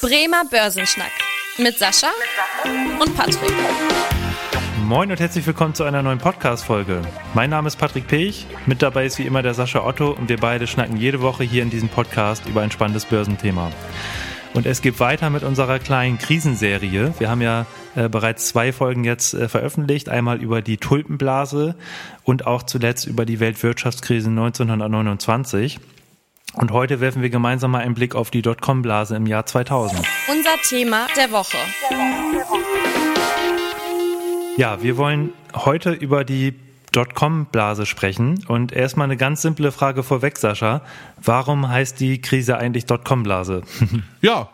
Bremer Börsenschnack mit Sascha und Patrick. Moin und herzlich willkommen zu einer neuen Podcast-Folge. Mein Name ist Patrick Pech, mit dabei ist wie immer der Sascha Otto und wir beide schnacken jede Woche hier in diesem Podcast über ein spannendes Börsenthema. Und es geht weiter mit unserer kleinen Krisenserie. Wir haben ja äh, bereits zwei Folgen jetzt äh, veröffentlicht. Einmal über die Tulpenblase und auch zuletzt über die Weltwirtschaftskrise 1929. Und heute werfen wir gemeinsam mal einen Blick auf die Dotcom-Blase im Jahr 2000. Unser Thema der Woche. Ja, wir wollen heute über die Dotcom-Blase sprechen. Und erstmal eine ganz simple Frage vorweg, Sascha. Warum heißt die Krise eigentlich Dotcom-Blase? Ja,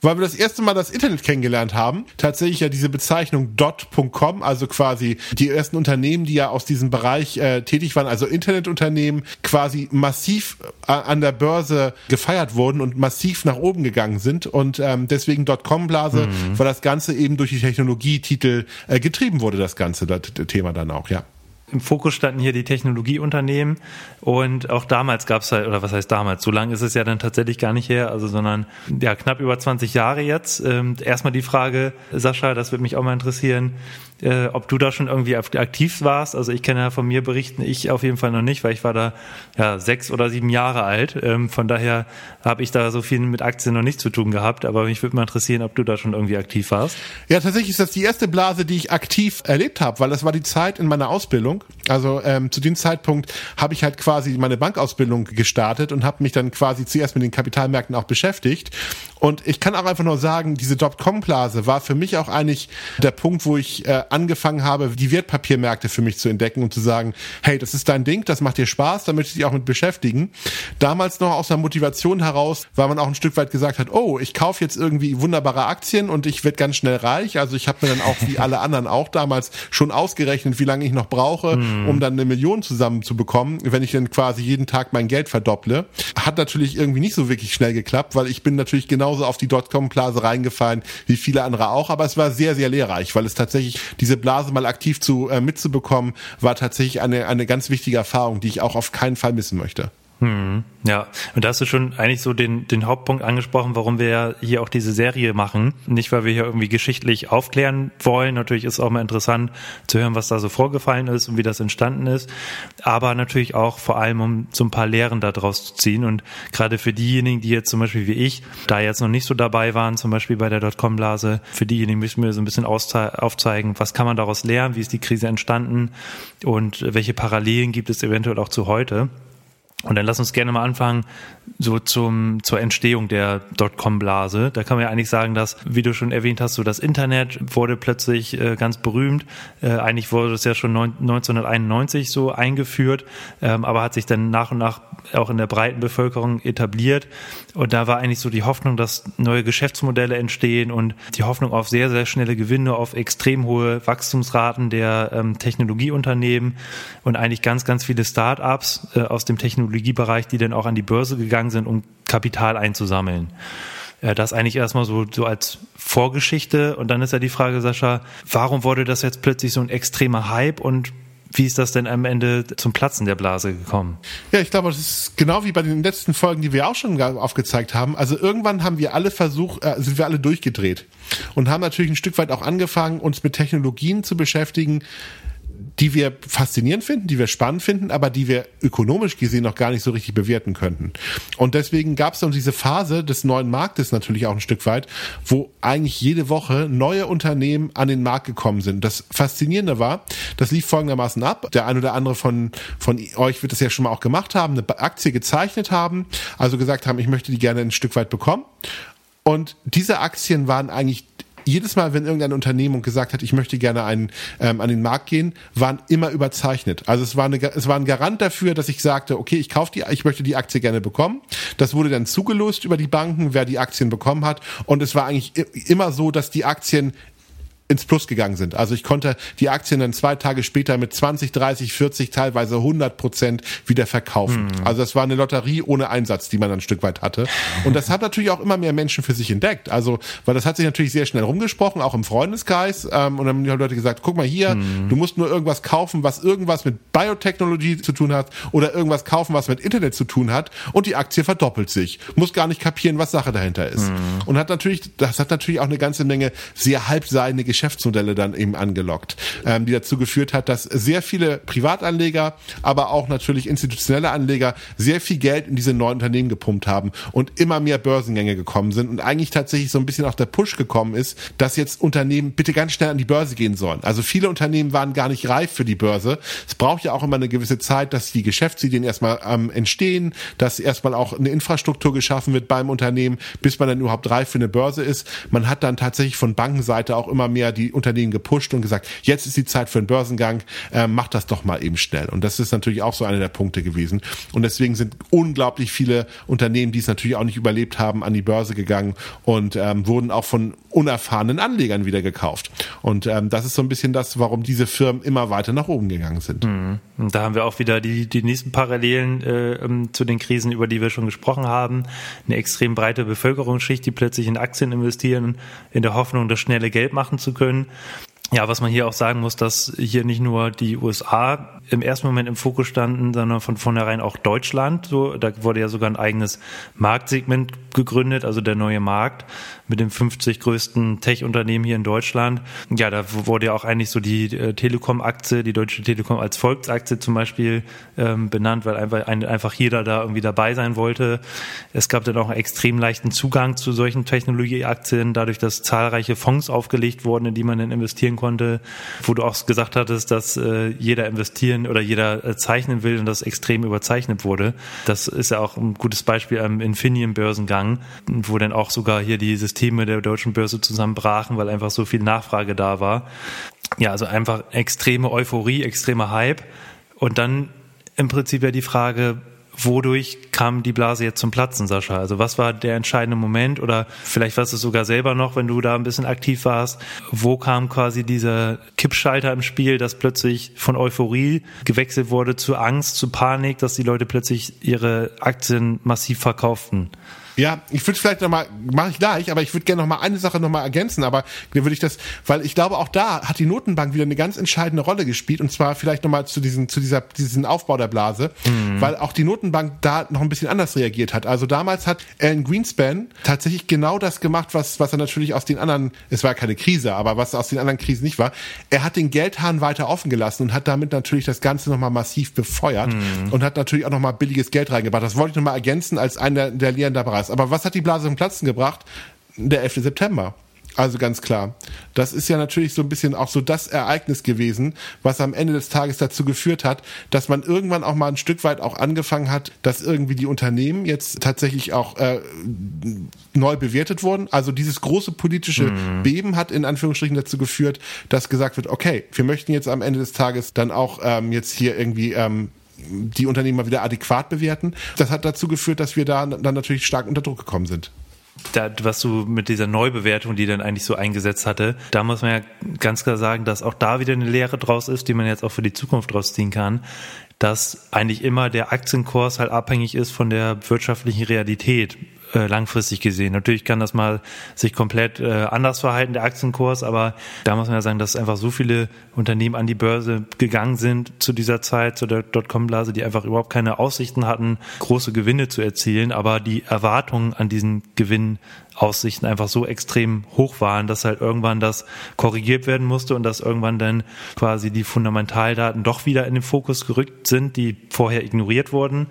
weil wir das erste Mal das Internet kennengelernt haben. Tatsächlich ja diese Bezeichnung dot.com, also quasi die ersten Unternehmen, die ja aus diesem Bereich äh, tätig waren, also Internetunternehmen, quasi massiv äh, an der Börse gefeiert wurden und massiv nach oben gegangen sind. Und ähm, deswegen Dotcom-Blase, mhm. weil das Ganze eben durch die Technologietitel äh, getrieben wurde, das Ganze, das Thema dann auch, ja. Im Fokus standen hier die Technologieunternehmen und auch damals gab es halt, oder was heißt damals, so lange ist es ja dann tatsächlich gar nicht her, also sondern ja knapp über 20 Jahre jetzt. Ähm, erstmal die Frage, Sascha, das würde mich auch mal interessieren, äh, ob du da schon irgendwie aktiv warst. Also ich kenne ja von mir berichten, ich auf jeden Fall noch nicht, weil ich war da ja sechs oder sieben Jahre alt. Ähm, von daher habe ich da so viel mit Aktien noch nicht zu tun gehabt. Aber mich würde mal interessieren, ob du da schon irgendwie aktiv warst. Ja, tatsächlich ist das die erste Blase, die ich aktiv erlebt habe, weil das war die Zeit in meiner Ausbildung. Also ähm, zu dem Zeitpunkt habe ich halt quasi meine Bankausbildung gestartet und habe mich dann quasi zuerst mit den Kapitalmärkten auch beschäftigt. Und ich kann auch einfach nur sagen, diese Dotcom-Blase war für mich auch eigentlich der Punkt, wo ich äh, angefangen habe, die Wertpapiermärkte für mich zu entdecken und zu sagen, hey, das ist dein Ding, das macht dir Spaß, da möchte ich dich auch mit beschäftigen. Damals noch aus der Motivation heraus, weil man auch ein Stück weit gesagt hat, oh, ich kaufe jetzt irgendwie wunderbare Aktien und ich werde ganz schnell reich. Also ich habe mir dann auch wie alle anderen auch damals schon ausgerechnet, wie lange ich noch brauche, mhm. um dann eine Million zusammenzubekommen, wenn ich dann quasi jeden Tag mein Geld verdopple. Hat natürlich irgendwie nicht so wirklich schnell geklappt, weil ich bin natürlich genauso auf die Dotcom-Blase reingefallen wie viele andere auch, aber es war sehr, sehr lehrreich, weil es tatsächlich diese Blase mal aktiv zu äh, mitzubekommen, war tatsächlich eine, eine ganz wichtige Erfahrung, die ich auch auf keinen Fall missen möchte. Hm, ja, und da hast du schon eigentlich so den, den Hauptpunkt angesprochen, warum wir ja hier auch diese Serie machen. Nicht, weil wir hier irgendwie geschichtlich aufklären wollen. Natürlich ist es auch mal interessant zu hören, was da so vorgefallen ist und wie das entstanden ist. Aber natürlich auch vor allem, um so ein paar Lehren daraus zu ziehen. Und gerade für diejenigen, die jetzt zum Beispiel wie ich, da jetzt noch nicht so dabei waren, zum Beispiel bei der Dotcom-Blase, für diejenigen müssen wir so ein bisschen aufzeigen, was kann man daraus lernen, wie ist die Krise entstanden und welche Parallelen gibt es eventuell auch zu heute. Und dann lass uns gerne mal anfangen, so zum, zur Entstehung der Dotcom-Blase. Da kann man ja eigentlich sagen, dass, wie du schon erwähnt hast, so das Internet wurde plötzlich äh, ganz berühmt. Äh, eigentlich wurde es ja schon neun, 1991 so eingeführt, ähm, aber hat sich dann nach und nach auch in der breiten Bevölkerung etabliert. Und da war eigentlich so die Hoffnung, dass neue Geschäftsmodelle entstehen und die Hoffnung auf sehr, sehr schnelle Gewinne, auf extrem hohe Wachstumsraten der ähm, Technologieunternehmen und eigentlich ganz, ganz viele Start-ups äh, aus dem Technologie Technologiebereich, die dann auch an die Börse gegangen sind, um Kapital einzusammeln. Das eigentlich erstmal so, so als Vorgeschichte. Und dann ist ja die Frage, Sascha, warum wurde das jetzt plötzlich so ein extremer Hype und wie ist das denn am Ende zum Platzen der Blase gekommen? Ja, ich glaube, das ist genau wie bei den letzten Folgen, die wir auch schon aufgezeigt haben. Also irgendwann haben wir alle versucht, äh, sind wir alle durchgedreht und haben natürlich ein Stück weit auch angefangen, uns mit Technologien zu beschäftigen, die wir faszinierend finden, die wir spannend finden, aber die wir ökonomisch gesehen noch gar nicht so richtig bewerten könnten. Und deswegen gab es dann diese Phase des neuen Marktes natürlich auch ein Stück weit, wo eigentlich jede Woche neue Unternehmen an den Markt gekommen sind. Das Faszinierende war, das lief folgendermaßen ab. Der ein oder andere von, von euch wird das ja schon mal auch gemacht haben, eine Aktie gezeichnet haben, also gesagt haben, ich möchte die gerne ein Stück weit bekommen. Und diese Aktien waren eigentlich jedes Mal, wenn irgendeine Unternehmung gesagt hat, ich möchte gerne einen, ähm, an den Markt gehen, waren immer überzeichnet. Also es war, eine, es war ein Garant dafür, dass ich sagte, okay, ich kaufe die, ich möchte die Aktie gerne bekommen. Das wurde dann zugelost über die Banken, wer die Aktien bekommen hat. Und es war eigentlich immer so, dass die Aktien ins Plus gegangen sind. Also ich konnte die Aktien dann zwei Tage später mit 20, 30, 40, teilweise 100 Prozent wieder verkaufen. Mhm. Also das war eine Lotterie ohne Einsatz, die man dann ein Stück weit hatte. Und das hat natürlich auch immer mehr Menschen für sich entdeckt. Also, weil das hat sich natürlich sehr schnell rumgesprochen, auch im Freundeskreis. Ähm, und dann haben die Leute gesagt, guck mal hier, mhm. du musst nur irgendwas kaufen, was irgendwas mit Biotechnologie zu tun hat oder irgendwas kaufen, was mit Internet zu tun hat. Und die Aktie verdoppelt sich. Muss gar nicht kapieren, was Sache dahinter ist. Mhm. Und hat natürlich, das hat natürlich auch eine ganze Menge sehr halbseidene Geschäftsmodelle dann eben angelockt, ähm, die dazu geführt hat, dass sehr viele Privatanleger, aber auch natürlich institutionelle Anleger sehr viel Geld in diese neuen Unternehmen gepumpt haben und immer mehr Börsengänge gekommen sind und eigentlich tatsächlich so ein bisschen auch der Push gekommen ist, dass jetzt Unternehmen bitte ganz schnell an die Börse gehen sollen. Also viele Unternehmen waren gar nicht reif für die Börse. Es braucht ja auch immer eine gewisse Zeit, dass die Geschäftsideen erstmal ähm, entstehen, dass erstmal auch eine Infrastruktur geschaffen wird beim Unternehmen, bis man dann überhaupt reif für eine Börse ist. Man hat dann tatsächlich von Bankenseite auch immer mehr die Unternehmen gepusht und gesagt, jetzt ist die Zeit für einen Börsengang, äh, macht das doch mal eben schnell. Und das ist natürlich auch so einer der Punkte gewesen. Und deswegen sind unglaublich viele Unternehmen, die es natürlich auch nicht überlebt haben, an die Börse gegangen und ähm, wurden auch von unerfahrenen Anlegern wieder gekauft. Und ähm, das ist so ein bisschen das, warum diese Firmen immer weiter nach oben gegangen sind. Mhm. Und da haben wir auch wieder die, die nächsten Parallelen äh, ähm, zu den Krisen, über die wir schon gesprochen haben. Eine extrem breite Bevölkerungsschicht, die plötzlich in Aktien investieren, in der Hoffnung, das schnelle Geld machen zu können. Ja, was man hier auch sagen muss, dass hier nicht nur die USA im ersten Moment im Fokus standen, sondern von vornherein auch Deutschland. So, da wurde ja sogar ein eigenes Marktsegment gegründet, also der neue Markt mit den 50 größten Tech-Unternehmen hier in Deutschland. Ja, da wurde ja auch eigentlich so die äh, Telekom-Aktie, die Deutsche Telekom als Volksaktie zum Beispiel ähm, benannt, weil einfach, ein, einfach jeder da irgendwie dabei sein wollte. Es gab dann auch einen extrem leichten Zugang zu solchen Technologieaktien, dadurch, dass zahlreiche Fonds aufgelegt wurden, in die man dann investieren konnte, wo du auch gesagt hattest, dass äh, jeder investieren oder jeder äh, zeichnen will und das extrem überzeichnet wurde. Das ist ja auch ein gutes Beispiel am Infineon-Börsengang, wo dann auch sogar hier die Systeme der deutschen Börse zusammenbrachen, weil einfach so viel Nachfrage da war. Ja, also einfach extreme Euphorie, extremer Hype. Und dann im Prinzip ja die Frage, wodurch kam die Blase jetzt zum Platzen, Sascha? Also was war der entscheidende Moment oder vielleicht warst du es sogar selber noch, wenn du da ein bisschen aktiv warst? Wo kam quasi dieser Kippschalter im Spiel, dass plötzlich von Euphorie gewechselt wurde zu Angst, zu Panik, dass die Leute plötzlich ihre Aktien massiv verkauften? Ja, ich würde vielleicht nochmal, mache ich gleich, aber ich würde gerne nochmal eine Sache nochmal ergänzen, aber dann würde ich das, weil ich glaube, auch da hat die Notenbank wieder eine ganz entscheidende Rolle gespielt und zwar vielleicht nochmal zu diesem, zu dieser, diesen Aufbau der Blase, mhm. weil auch die Notenbank da noch ein bisschen anders reagiert hat. Also damals hat Alan Greenspan tatsächlich genau das gemacht, was, was er natürlich aus den anderen, es war keine Krise, aber was aus den anderen Krisen nicht war. Er hat den Geldhahn weiter offen gelassen und hat damit natürlich das Ganze nochmal massiv befeuert mhm. und hat natürlich auch nochmal billiges Geld reingebracht. Das wollte ich nochmal ergänzen als einer der Lehren der Bereits. Aber was hat die Blase zum Platzen gebracht? Der 11. September. Also ganz klar. Das ist ja natürlich so ein bisschen auch so das Ereignis gewesen, was am Ende des Tages dazu geführt hat, dass man irgendwann auch mal ein Stück weit auch angefangen hat, dass irgendwie die Unternehmen jetzt tatsächlich auch äh, neu bewertet wurden. Also dieses große politische mhm. Beben hat in Anführungsstrichen dazu geführt, dass gesagt wird, okay, wir möchten jetzt am Ende des Tages dann auch ähm, jetzt hier irgendwie ähm, die Unternehmen mal wieder adäquat bewerten. Das hat dazu geführt, dass wir da dann natürlich stark unter Druck gekommen sind. Da, was du mit dieser Neubewertung, die dann eigentlich so eingesetzt hatte, da muss man ja ganz klar sagen, dass auch da wieder eine Lehre draus ist, die man jetzt auch für die Zukunft draus ziehen kann, dass eigentlich immer der Aktienkurs halt abhängig ist von der wirtschaftlichen Realität äh, langfristig gesehen. Natürlich kann das mal sich komplett äh, anders verhalten, der Aktienkurs, aber da muss man ja sagen, dass einfach so viele Unternehmen an die Börse gegangen sind zu dieser Zeit, zu der Dotcom-Blase, die einfach überhaupt keine Aussichten hatten, große Gewinne zu erzielen, aber die Erwartungen an diesen Gewinn Aussichten einfach so extrem hoch waren, dass halt irgendwann das korrigiert werden musste und dass irgendwann dann quasi die Fundamentaldaten doch wieder in den Fokus gerückt sind, die vorher ignoriert wurden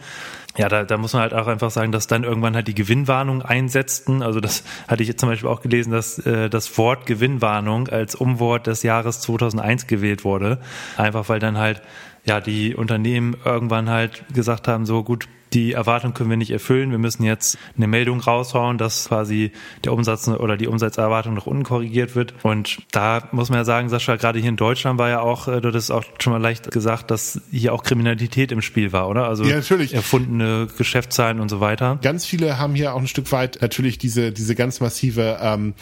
ja, da, da muss man halt auch einfach sagen, dass dann irgendwann halt die Gewinnwarnung einsetzten. Also das hatte ich jetzt zum Beispiel auch gelesen, dass äh, das Wort Gewinnwarnung als Umwort des Jahres 2001 gewählt wurde. Einfach weil dann halt ja die Unternehmen irgendwann halt gesagt haben, so gut, die Erwartung können wir nicht erfüllen. Wir müssen jetzt eine Meldung raushauen, dass quasi der Umsatz oder die Umsatzerwartung nach unten korrigiert wird. Und da muss man ja sagen, Sascha, gerade hier in Deutschland war ja auch, äh, du hast auch schon mal leicht gesagt, dass hier auch Kriminalität im Spiel war, oder? Also ja, natürlich. erfundene Geschäftszahlen und so weiter. Ganz viele haben hier auch ein Stück weit natürlich diese, diese ganz massive ähm,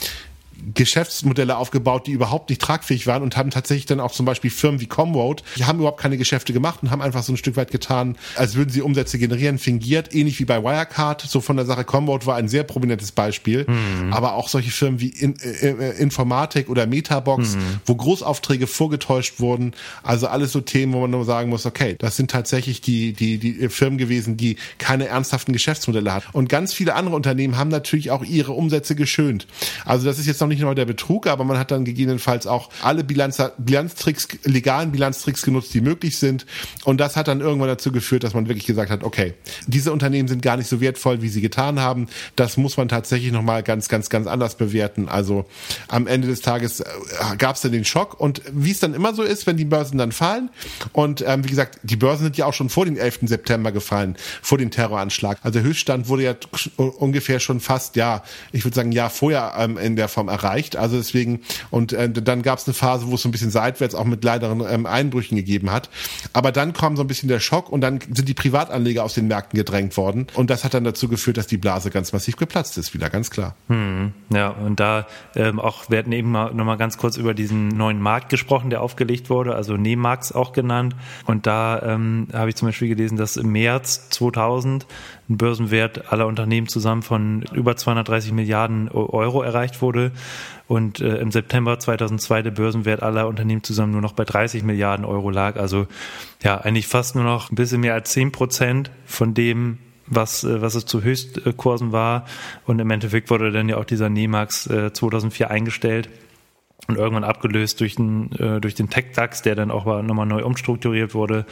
Geschäftsmodelle aufgebaut, die überhaupt nicht tragfähig waren und haben tatsächlich dann auch zum Beispiel Firmen wie Comroad, die haben überhaupt keine Geschäfte gemacht und haben einfach so ein Stück weit getan, als würden sie Umsätze generieren, fingiert, ähnlich wie bei Wirecard. So von der Sache Comroad war ein sehr prominentes Beispiel. Mhm. Aber auch solche Firmen wie In äh, äh Informatik oder Metabox, mhm. wo Großaufträge vorgetäuscht wurden. Also alles so Themen, wo man nur sagen muss, okay, das sind tatsächlich die, die, die Firmen gewesen, die keine ernsthaften Geschäftsmodelle hatten. Und ganz viele andere Unternehmen haben natürlich auch ihre Umsätze geschönt. Also das ist jetzt noch nicht nur der Betrug, aber man hat dann gegebenenfalls auch alle Bilanz, Bilanztricks, legalen Bilanztricks genutzt, die möglich sind. Und das hat dann irgendwann dazu geführt, dass man wirklich gesagt hat, okay, diese Unternehmen sind gar nicht so wertvoll, wie sie getan haben. Das muss man tatsächlich nochmal ganz, ganz, ganz anders bewerten. Also am Ende des Tages äh, gab es dann den Schock. Und wie es dann immer so ist, wenn die Börsen dann fallen, und ähm, wie gesagt, die Börsen sind ja auch schon vor dem 11. September gefallen, vor dem Terroranschlag. Also der Höchststand wurde ja ungefähr schon fast, ja, ich würde sagen, ja vorher ähm, in der Form erreicht. Also deswegen, und äh, dann gab es eine Phase, wo es so ein bisschen seitwärts auch mit kleineren ähm, Einbrüchen gegeben hat. Aber dann kam so ein bisschen der Schock und dann sind die Privatanleger aus den Märkten gedrängt worden. Und das hat dann dazu geführt, dass die Blase ganz massiv geplatzt ist, wieder ganz klar. Hm, ja, und da ähm, auch, wir hatten eben mal, noch mal ganz kurz über diesen neuen Markt gesprochen, der aufgelegt wurde, also Nemax auch genannt. Und da ähm, habe ich zum Beispiel gelesen, dass im März 2000 ein Börsenwert aller Unternehmen zusammen von über 230 Milliarden Euro erreicht wurde und äh, im September 2002 der Börsenwert aller Unternehmen zusammen nur noch bei 30 Milliarden Euro lag. Also ja, eigentlich fast nur noch ein bisschen mehr als 10 Prozent von dem, was, äh, was es zu Höchstkursen war. Und im Endeffekt wurde dann ja auch dieser Nemax äh, 2004 eingestellt und irgendwann abgelöst durch den, äh, durch den Tech-DAX, der dann auch nochmal neu umstrukturiert wurde.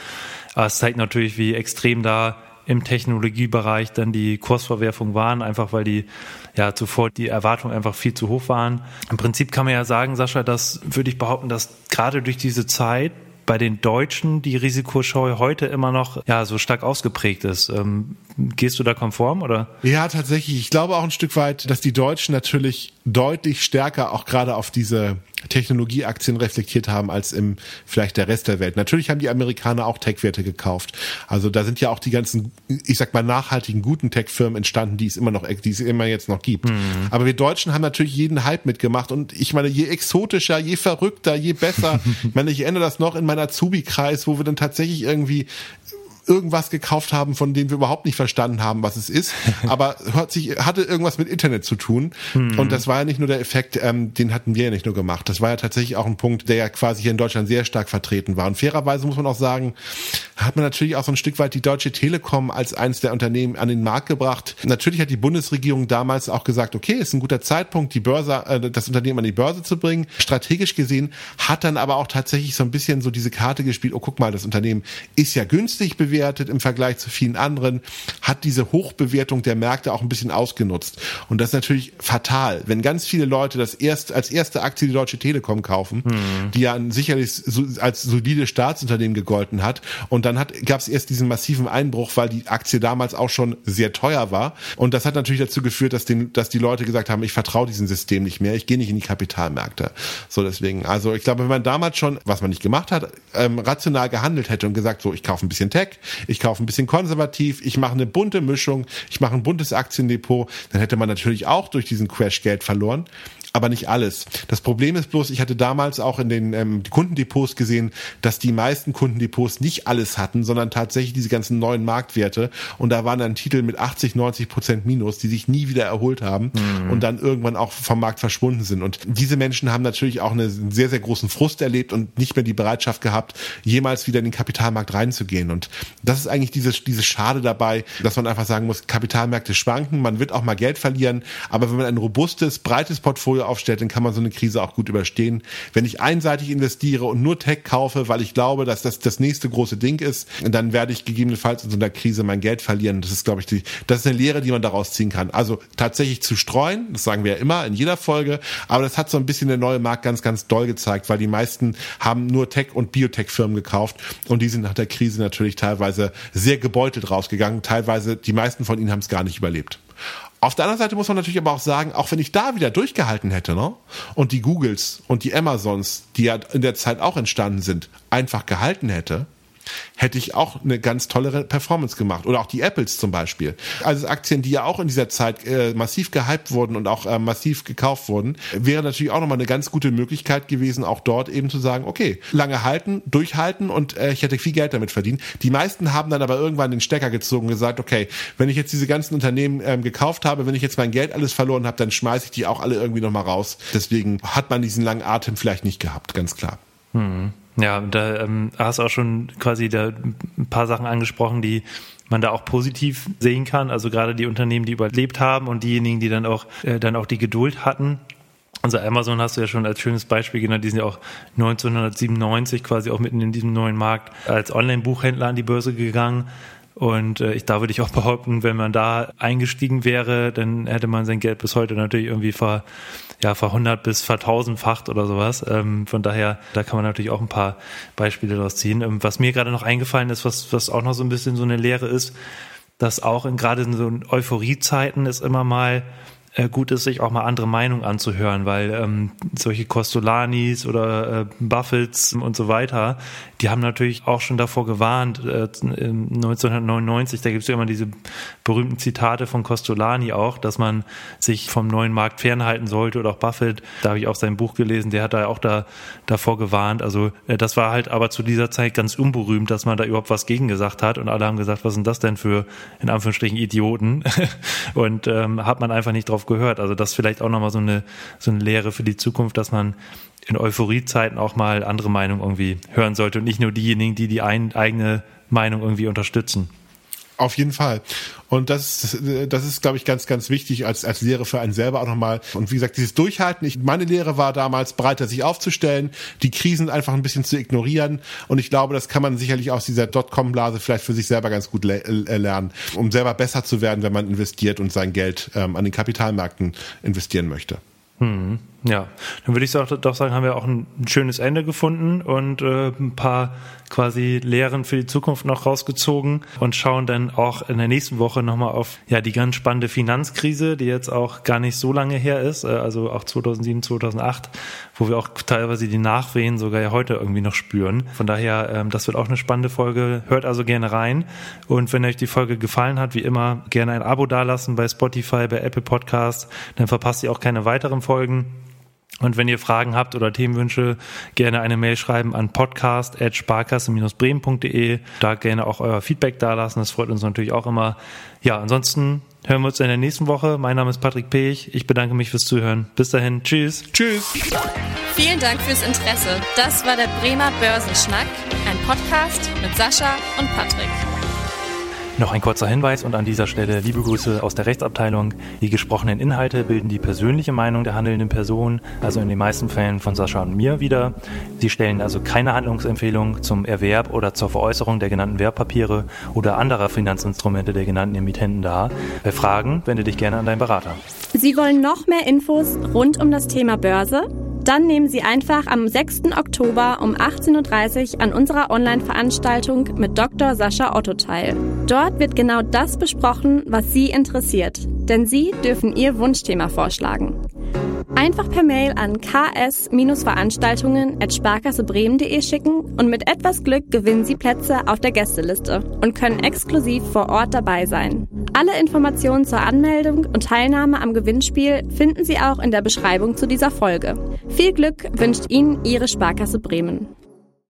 Aber es zeigt natürlich, wie extrem da im Technologiebereich dann die Kursverwerfung waren, einfach weil die ja zuvor die Erwartungen einfach viel zu hoch waren. Im Prinzip kann man ja sagen, Sascha, das würde ich behaupten, dass gerade durch diese Zeit bei den Deutschen die Risikoscheu heute immer noch ja so stark ausgeprägt ist. Ähm, gehst du da konform oder? Ja, tatsächlich. Ich glaube auch ein Stück weit, dass die Deutschen natürlich deutlich stärker auch gerade auf diese Technologieaktien reflektiert haben als im vielleicht der Rest der Welt. Natürlich haben die Amerikaner auch Tech-Werte gekauft. Also da sind ja auch die ganzen, ich sag mal, nachhaltigen guten Tech-Firmen entstanden, die es immer noch, die es immer jetzt noch gibt. Mhm. Aber wir Deutschen haben natürlich jeden Hype mitgemacht und ich meine, je exotischer, je verrückter, je besser. ich meine, ich erinnere das noch in meiner Azubi-Kreis, wo wir dann tatsächlich irgendwie irgendwas gekauft haben, von dem wir überhaupt nicht verstanden haben, was es ist. Aber hört sich, hatte irgendwas mit Internet zu tun. Hm. Und das war ja nicht nur der Effekt, ähm, den hatten wir ja nicht nur gemacht. Das war ja tatsächlich auch ein Punkt, der ja quasi hier in Deutschland sehr stark vertreten war. Und fairerweise muss man auch sagen, hat man natürlich auch so ein Stück weit die Deutsche Telekom als eines der Unternehmen an den Markt gebracht. Natürlich hat die Bundesregierung damals auch gesagt, okay, ist ein guter Zeitpunkt, die Börse, äh, das Unternehmen an die Börse zu bringen. Strategisch gesehen hat dann aber auch tatsächlich so ein bisschen so diese Karte gespielt, oh guck mal, das Unternehmen ist ja günstig bewegt bewertet im Vergleich zu vielen anderen, hat diese Hochbewertung der Märkte auch ein bisschen ausgenutzt. Und das ist natürlich fatal, wenn ganz viele Leute das erst als erste Aktie die Deutsche Telekom kaufen, hm. die ja sicherlich als solide Staatsunternehmen gegolten hat. Und dann gab es erst diesen massiven Einbruch, weil die Aktie damals auch schon sehr teuer war. Und das hat natürlich dazu geführt, dass, den, dass die Leute gesagt haben, ich vertraue diesem System nicht mehr, ich gehe nicht in die Kapitalmärkte. So deswegen, also ich glaube, wenn man damals schon, was man nicht gemacht hat, ähm, rational gehandelt hätte und gesagt, so ich kaufe ein bisschen Tech, ich kaufe ein bisschen konservativ, ich mache eine bunte Mischung, ich mache ein buntes Aktiendepot, dann hätte man natürlich auch durch diesen Crash Geld verloren aber nicht alles. Das Problem ist bloß, ich hatte damals auch in den ähm, Kundendepots gesehen, dass die meisten Kundendepots nicht alles hatten, sondern tatsächlich diese ganzen neuen Marktwerte. Und da waren dann Titel mit 80, 90 Prozent Minus, die sich nie wieder erholt haben mhm. und dann irgendwann auch vom Markt verschwunden sind. Und diese Menschen haben natürlich auch einen sehr, sehr großen Frust erlebt und nicht mehr die Bereitschaft gehabt, jemals wieder in den Kapitalmarkt reinzugehen. Und das ist eigentlich dieses, dieses Schade dabei, dass man einfach sagen muss, Kapitalmärkte schwanken, man wird auch mal Geld verlieren, aber wenn man ein robustes, breites Portfolio aufstellt, dann kann man so eine Krise auch gut überstehen. Wenn ich einseitig investiere und nur Tech kaufe, weil ich glaube, dass das das nächste große Ding ist, dann werde ich gegebenenfalls in so einer Krise mein Geld verlieren. Das ist, glaube ich, die, das ist eine Lehre, die man daraus ziehen kann. Also tatsächlich zu streuen, das sagen wir ja immer in jeder Folge, aber das hat so ein bisschen der neue Markt ganz, ganz doll gezeigt, weil die meisten haben nur Tech- und Biotech-Firmen gekauft und die sind nach der Krise natürlich teilweise sehr gebeutelt rausgegangen. Teilweise, die meisten von ihnen haben es gar nicht überlebt. Auf der anderen Seite muss man natürlich aber auch sagen, auch wenn ich da wieder durchgehalten hätte, ne? Und die Googles und die Amazons, die ja in der Zeit auch entstanden sind, einfach gehalten hätte, hätte ich auch eine ganz tolle Performance gemacht. Oder auch die Apples zum Beispiel. Also Aktien, die ja auch in dieser Zeit äh, massiv gehypt wurden und auch äh, massiv gekauft wurden, wäre natürlich auch nochmal eine ganz gute Möglichkeit gewesen, auch dort eben zu sagen, okay, lange halten, durchhalten und äh, ich hätte viel Geld damit verdient. Die meisten haben dann aber irgendwann den Stecker gezogen und gesagt, okay, wenn ich jetzt diese ganzen Unternehmen ähm, gekauft habe, wenn ich jetzt mein Geld alles verloren habe, dann schmeiße ich die auch alle irgendwie nochmal raus. Deswegen hat man diesen langen Atem vielleicht nicht gehabt, ganz klar. Hm. Ja, da ähm, hast du auch schon quasi da ein paar Sachen angesprochen, die man da auch positiv sehen kann. Also gerade die Unternehmen, die überlebt haben und diejenigen, die dann auch äh, dann auch die Geduld hatten. Also Amazon hast du ja schon als schönes Beispiel genannt, die sind ja auch 1997 quasi auch mitten in diesem neuen Markt als Online-Buchhändler an die Börse gegangen. Und äh, ich, da würde ich auch behaupten, wenn man da eingestiegen wäre, dann hätte man sein Geld bis heute natürlich irgendwie ver, ja, verhundert bis vertausendfacht oder sowas. Ähm, von daher, da kann man natürlich auch ein paar Beispiele daraus ziehen. Ähm, was mir gerade noch eingefallen ist, was, was auch noch so ein bisschen so eine Lehre ist, dass auch in gerade in so Euphoriezeiten ist immer mal gut ist, sich auch mal andere Meinungen anzuhören, weil ähm, solche Costolanis oder äh, Buffets und so weiter, die haben natürlich auch schon davor gewarnt, äh, 1999, da gibt es ja immer diese berühmten Zitate von Costolani auch, dass man sich vom neuen Markt fernhalten sollte oder auch Buffett, da habe ich auch sein Buch gelesen, der hat da auch da davor gewarnt. Also äh, das war halt aber zu dieser Zeit ganz unberühmt, dass man da überhaupt was gegen gesagt hat und alle haben gesagt, was sind das denn für in Anführungsstrichen Idioten und ähm, hat man einfach nicht drauf gehört. Also das ist vielleicht auch nochmal so eine so eine Lehre für die Zukunft, dass man in Euphoriezeiten auch mal andere Meinungen irgendwie hören sollte und nicht nur diejenigen, die die ein, eigene Meinung irgendwie unterstützen. Auf jeden Fall. Und das, das ist, glaube ich, ganz, ganz wichtig als, als Lehre für einen selber auch nochmal. Und wie gesagt, dieses Durchhalten. Ich, meine Lehre war damals, breiter sich aufzustellen, die Krisen einfach ein bisschen zu ignorieren. Und ich glaube, das kann man sicherlich aus dieser Dotcom-Blase vielleicht für sich selber ganz gut äh, lernen, um selber besser zu werden, wenn man investiert und sein Geld ähm, an den Kapitalmärkten investieren möchte. Hm, ja, dann würde ich doch sagen, haben wir auch ein schönes Ende gefunden und äh, ein paar quasi Lehren für die Zukunft noch rausgezogen und schauen dann auch in der nächsten Woche nochmal auf ja die ganz spannende Finanzkrise, die jetzt auch gar nicht so lange her ist, äh, also auch 2007, 2008, wo wir auch teilweise die Nachwehen sogar ja heute irgendwie noch spüren. Von daher, ähm, das wird auch eine spannende Folge. Hört also gerne rein und wenn euch die Folge gefallen hat, wie immer gerne ein Abo dalassen bei Spotify, bei Apple Podcasts, dann verpasst ihr auch keine weiteren Folgen. Und wenn ihr Fragen habt oder Themenwünsche, gerne eine Mail schreiben an podcast.sparkasse-bremen.de. Da gerne auch euer Feedback dalassen. Das freut uns natürlich auch immer. Ja, ansonsten hören wir uns in der nächsten Woche. Mein Name ist Patrick Pech. Ich bedanke mich fürs Zuhören. Bis dahin. Tschüss. Tschüss. Vielen Dank fürs Interesse. Das war der Bremer Börsenschnack, ein Podcast mit Sascha und Patrick. Noch ein kurzer Hinweis und an dieser Stelle liebe Grüße aus der Rechtsabteilung. Die gesprochenen Inhalte bilden die persönliche Meinung der handelnden Person, also in den meisten Fällen von Sascha und mir wieder. Sie stellen also keine Handlungsempfehlung zum Erwerb oder zur Veräußerung der genannten Wertpapiere oder anderer Finanzinstrumente der genannten Emittenten dar. Bei Fragen wende dich gerne an deinen Berater. Sie wollen noch mehr Infos rund um das Thema Börse? Dann nehmen Sie einfach am 6. Oktober um 18.30 Uhr an unserer Online-Veranstaltung mit Dr. Sascha Otto teil. Dort wird genau das besprochen, was Sie interessiert, denn Sie dürfen Ihr Wunschthema vorschlagen. Einfach per Mail an ks-veranstaltungen.sparkassebremen.de schicken und mit etwas Glück gewinnen Sie Plätze auf der Gästeliste und können exklusiv vor Ort dabei sein. Alle Informationen zur Anmeldung und Teilnahme am Gewinnspiel finden Sie auch in der Beschreibung zu dieser Folge. Viel Glück wünscht Ihnen Ihre Sparkasse Bremen.